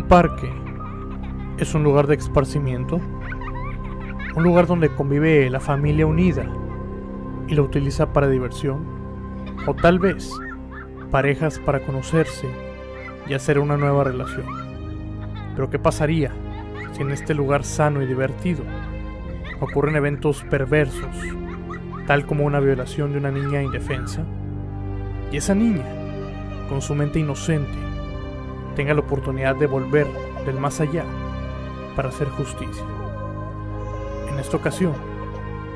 Un parque es un lugar de esparcimiento, un lugar donde convive la familia unida y lo utiliza para diversión, o tal vez parejas para conocerse y hacer una nueva relación. Pero ¿qué pasaría si en este lugar sano y divertido ocurren eventos perversos, tal como una violación de una niña indefensa? Y esa niña, con su mente inocente, tenga la oportunidad de volver del más allá para hacer justicia. En esta ocasión,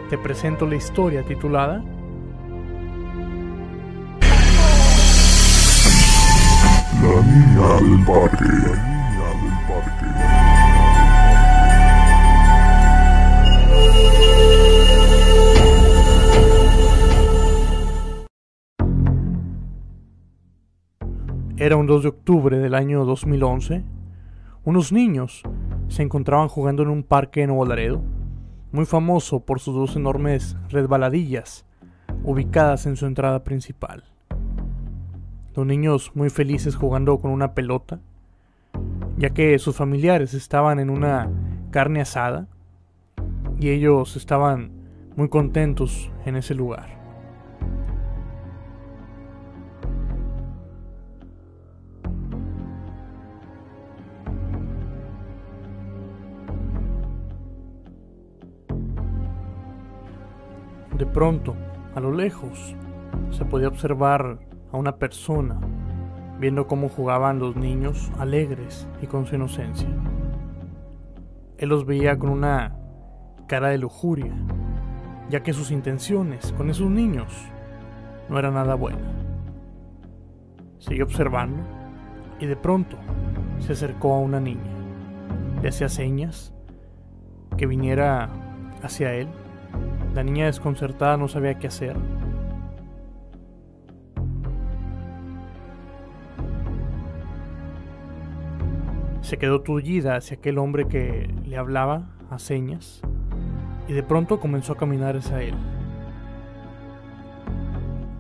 te presento la historia titulada La niña del parque. La niña del. Era un 2 de octubre del año 2011. Unos niños se encontraban jugando en un parque en Nuevo Laredo, muy famoso por sus dos enormes resbaladillas ubicadas en su entrada principal. Los niños muy felices jugando con una pelota, ya que sus familiares estaban en una carne asada y ellos estaban muy contentos en ese lugar. De pronto, a lo lejos, se podía observar a una persona viendo cómo jugaban los niños alegres y con su inocencia. Él los veía con una cara de lujuria, ya que sus intenciones con esos niños no eran nada buenas. Siguió observando y de pronto se acercó a una niña. Le hacía señas que viniera hacia él la niña desconcertada no sabía qué hacer. Se quedó tullida hacia aquel hombre que le hablaba a señas y de pronto comenzó a caminar hacia él.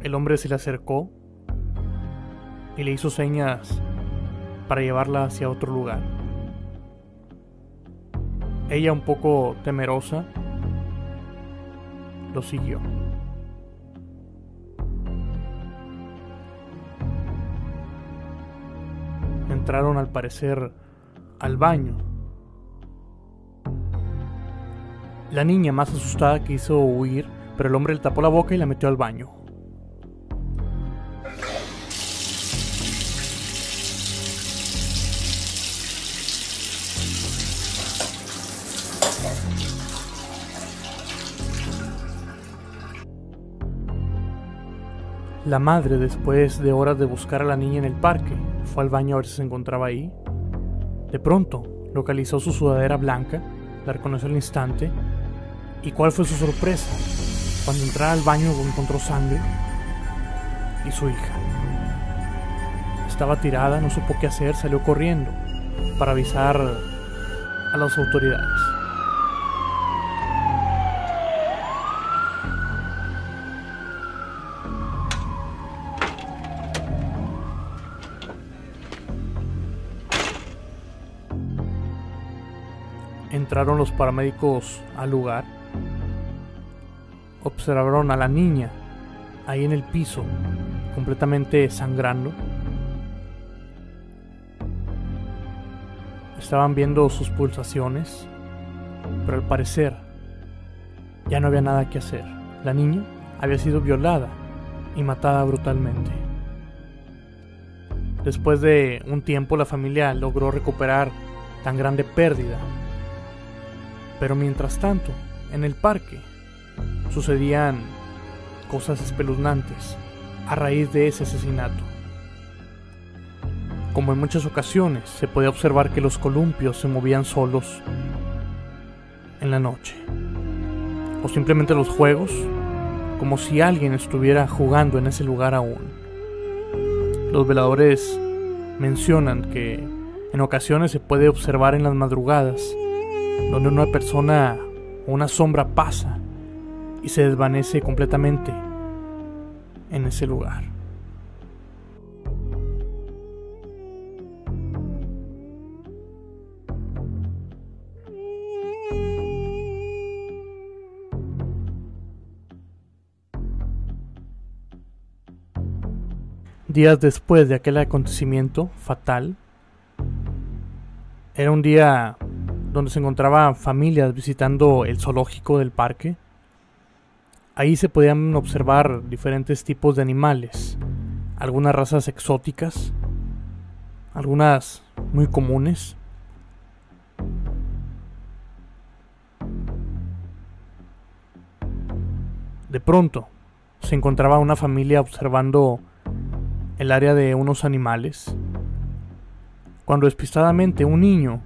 El hombre se le acercó y le hizo señas para llevarla hacia otro lugar. Ella un poco temerosa lo siguió. Entraron al parecer al baño. La niña más asustada quiso huir, pero el hombre le tapó la boca y la metió al baño. La madre, después de horas de buscar a la niña en el parque, fue al baño a ver si se encontraba ahí. De pronto, localizó su sudadera blanca, la reconoció al instante, y cuál fue su sorpresa cuando entrara al baño encontró sangre y su hija. Estaba tirada, no supo qué hacer, salió corriendo para avisar a las autoridades. Entraron los paramédicos al lugar. Observaron a la niña ahí en el piso, completamente sangrando. Estaban viendo sus pulsaciones, pero al parecer ya no había nada que hacer. La niña había sido violada y matada brutalmente. Después de un tiempo la familia logró recuperar tan grande pérdida pero mientras tanto, en el parque, sucedían cosas espeluznantes a raíz de ese asesinato. Como en muchas ocasiones, se podía observar que los columpios se movían solos en la noche. O simplemente los juegos, como si alguien estuviera jugando en ese lugar aún. Los veladores mencionan que en ocasiones se puede observar en las madrugadas donde una persona o una sombra pasa y se desvanece completamente en ese lugar. Días después de aquel acontecimiento fatal, era un día donde se encontraban familias visitando el zoológico del parque. Ahí se podían observar diferentes tipos de animales, algunas razas exóticas, algunas muy comunes. De pronto, se encontraba una familia observando el área de unos animales, cuando despistadamente un niño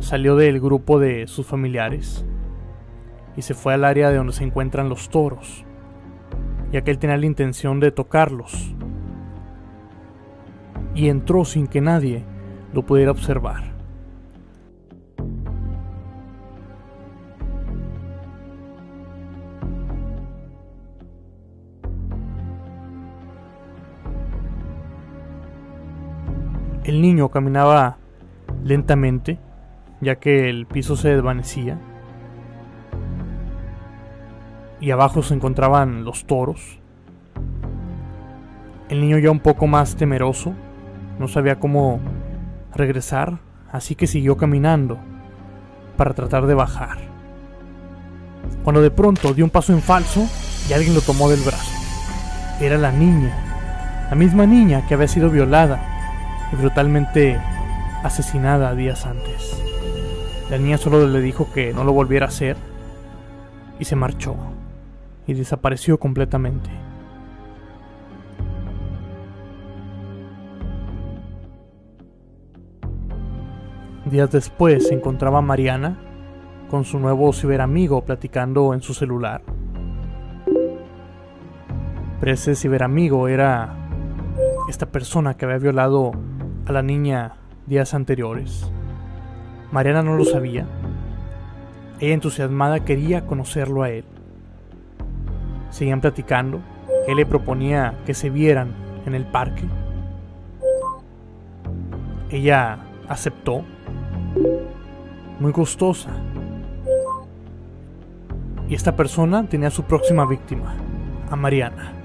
salió del grupo de sus familiares y se fue al área de donde se encuentran los toros, ya que él tenía la intención de tocarlos, y entró sin que nadie lo pudiera observar. El niño caminaba lentamente, ya que el piso se desvanecía. Y abajo se encontraban los toros. El niño ya un poco más temeroso, no sabía cómo regresar, así que siguió caminando para tratar de bajar. Cuando de pronto dio un paso en falso y alguien lo tomó del brazo. Era la niña, la misma niña que había sido violada y brutalmente asesinada días antes. La niña solo le dijo que no lo volviera a hacer y se marchó y desapareció completamente. Días después se encontraba Mariana con su nuevo ciberamigo platicando en su celular. Pero ese ciberamigo era esta persona que había violado a la niña días anteriores. Mariana no lo sabía. Ella entusiasmada quería conocerlo a él. Seguían platicando. Él le proponía que se vieran en el parque. Ella aceptó. Muy gustosa. Y esta persona tenía su próxima víctima, a Mariana.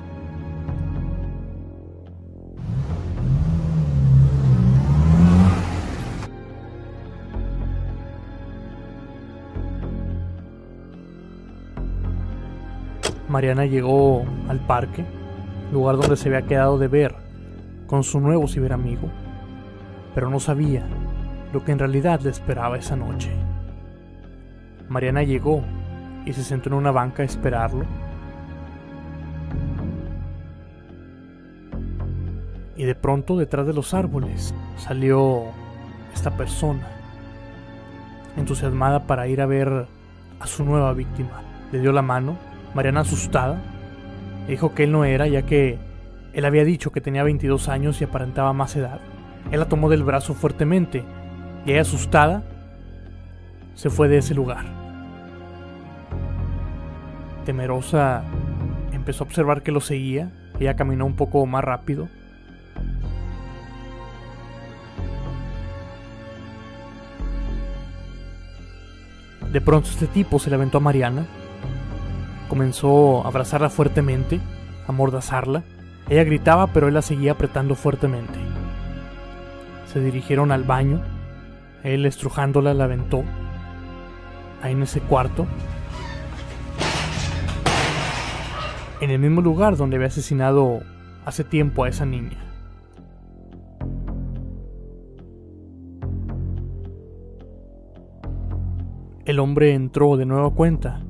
Mariana llegó al parque, lugar donde se había quedado de ver con su nuevo ciberamigo, pero no sabía lo que en realidad le esperaba esa noche. Mariana llegó y se sentó en una banca a esperarlo. Y de pronto detrás de los árboles salió esta persona, entusiasmada para ir a ver a su nueva víctima. Le dio la mano Mariana asustada, dijo que él no era, ya que él había dicho que tenía 22 años y aparentaba más edad. Él la tomó del brazo fuertemente y ella asustada se fue de ese lugar. Temerosa empezó a observar que lo seguía, ella caminó un poco más rápido. De pronto este tipo se le aventó a Mariana Comenzó a abrazarla fuertemente, a mordazarla. Ella gritaba, pero él la seguía apretando fuertemente. Se dirigieron al baño. Él, estrujándola, la aventó. Ahí en ese cuarto. En el mismo lugar donde había asesinado hace tiempo a esa niña. El hombre entró de nuevo a cuenta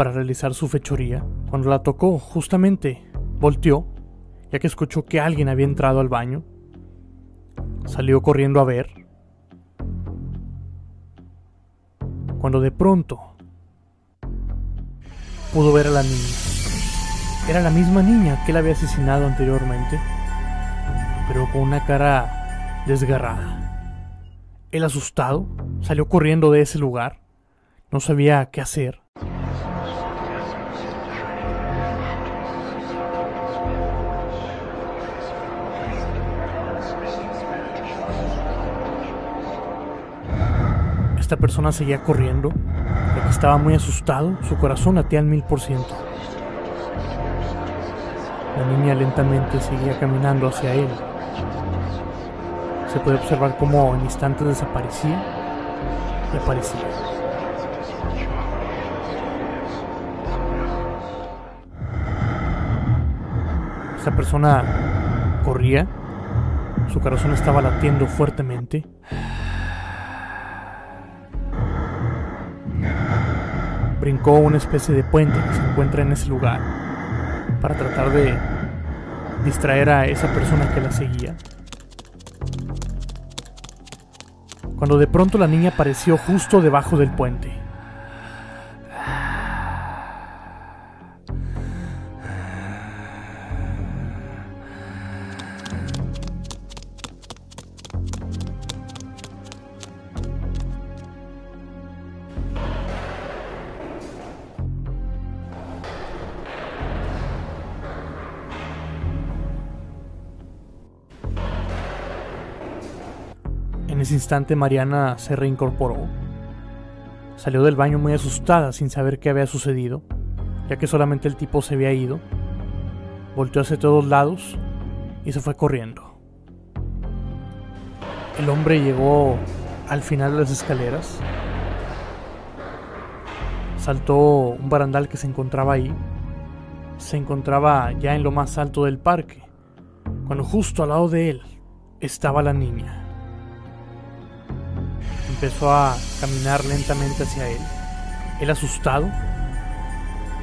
para realizar su fechoría. Cuando la tocó, justamente, volteó, ya que escuchó que alguien había entrado al baño. Salió corriendo a ver. Cuando de pronto pudo ver a la niña. Era la misma niña que él había asesinado anteriormente, pero con una cara desgarrada. El asustado salió corriendo de ese lugar. No sabía qué hacer. Esta persona seguía corriendo, porque estaba muy asustado, su corazón latía al mil por ciento. La niña lentamente seguía caminando hacia él. Se puede observar cómo en instantes desaparecía y aparecía. Esta persona corría, su corazón estaba latiendo fuertemente. Brincó una especie de puente que se encuentra en ese lugar para tratar de distraer a esa persona que la seguía. Cuando de pronto la niña apareció justo debajo del puente. En ese instante Mariana se reincorporó. Salió del baño muy asustada sin saber qué había sucedido, ya que solamente el tipo se había ido. Volteó hacia todos lados y se fue corriendo. El hombre llegó al final de las escaleras, saltó un barandal que se encontraba ahí, se encontraba ya en lo más alto del parque, cuando justo al lado de él estaba la niña empezó a caminar lentamente hacia él. Él asustado,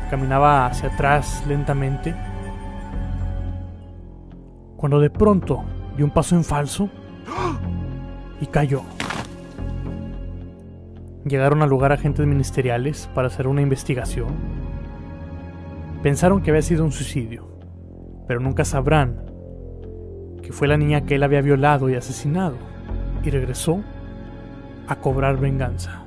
caminaba hacia atrás lentamente, cuando de pronto dio un paso en falso y cayó. Llegaron al lugar agentes ministeriales para hacer una investigación. Pensaron que había sido un suicidio, pero nunca sabrán que fue la niña que él había violado y asesinado y regresó a cobrar venganza.